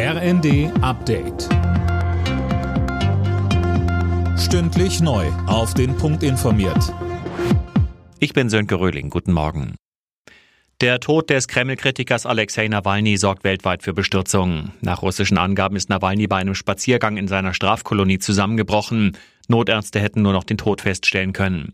RND Update. Stündlich neu. Auf den Punkt informiert. Ich bin Sönke Röhling. Guten Morgen. Der Tod des Kreml-Kritikers Alexei Nawalny sorgt weltweit für Bestürzung. Nach russischen Angaben ist Nawalny bei einem Spaziergang in seiner Strafkolonie zusammengebrochen. Notärzte hätten nur noch den Tod feststellen können.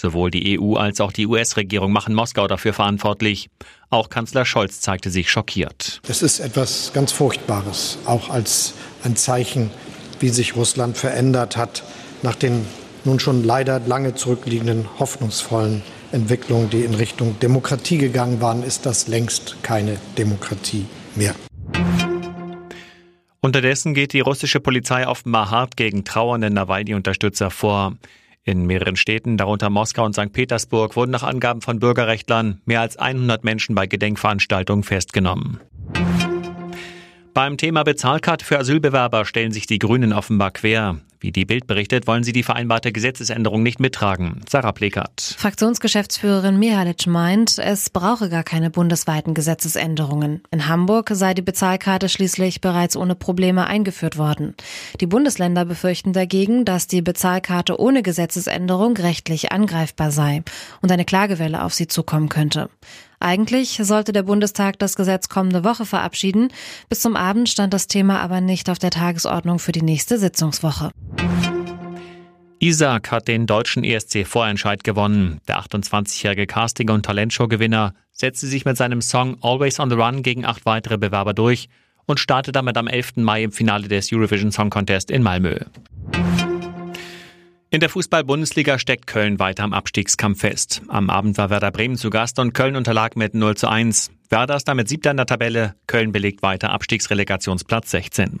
Sowohl die EU als auch die US-Regierung machen Moskau dafür verantwortlich. Auch Kanzler Scholz zeigte sich schockiert. Es ist etwas ganz Furchtbares, auch als ein Zeichen, wie sich Russland verändert hat nach den nun schon leider lange zurückliegenden hoffnungsvollen Entwicklungen, die in Richtung Demokratie gegangen waren, ist das längst keine Demokratie mehr. Unterdessen geht die russische Polizei offenbar hart gegen trauernde Nawalny-Unterstützer vor. In mehreren Städten, darunter Moskau und St. Petersburg, wurden nach Angaben von Bürgerrechtlern mehr als 100 Menschen bei Gedenkveranstaltungen festgenommen. Beim Thema Bezahlkarte für Asylbewerber stellen sich die Grünen offenbar quer. Wie die Bild berichtet, wollen sie die vereinbarte Gesetzesänderung nicht mittragen. Sarah Plekert. Fraktionsgeschäftsführerin Mihalic meint, es brauche gar keine bundesweiten Gesetzesänderungen. In Hamburg sei die Bezahlkarte schließlich bereits ohne Probleme eingeführt worden. Die Bundesländer befürchten dagegen, dass die Bezahlkarte ohne Gesetzesänderung rechtlich angreifbar sei und eine Klagewelle auf sie zukommen könnte. Eigentlich sollte der Bundestag das Gesetz kommende Woche verabschieden. Bis zum Abend stand das Thema aber nicht auf der Tagesordnung für die nächste Sitzungswoche. Isaac hat den deutschen ESC-Vorentscheid gewonnen. Der 28-jährige Casting- und Talentshow-Gewinner setzte sich mit seinem Song Always on the Run gegen acht weitere Bewerber durch und startet damit am 11. Mai im Finale des Eurovision Song Contest in Malmö. In der Fußball-Bundesliga steckt Köln weiter am Abstiegskampf fest. Am Abend war Werder Bremen zu Gast und Köln unterlag mit 0 zu 1. Werder ist damit siebter in der Tabelle. Köln belegt weiter Abstiegsrelegationsplatz 16.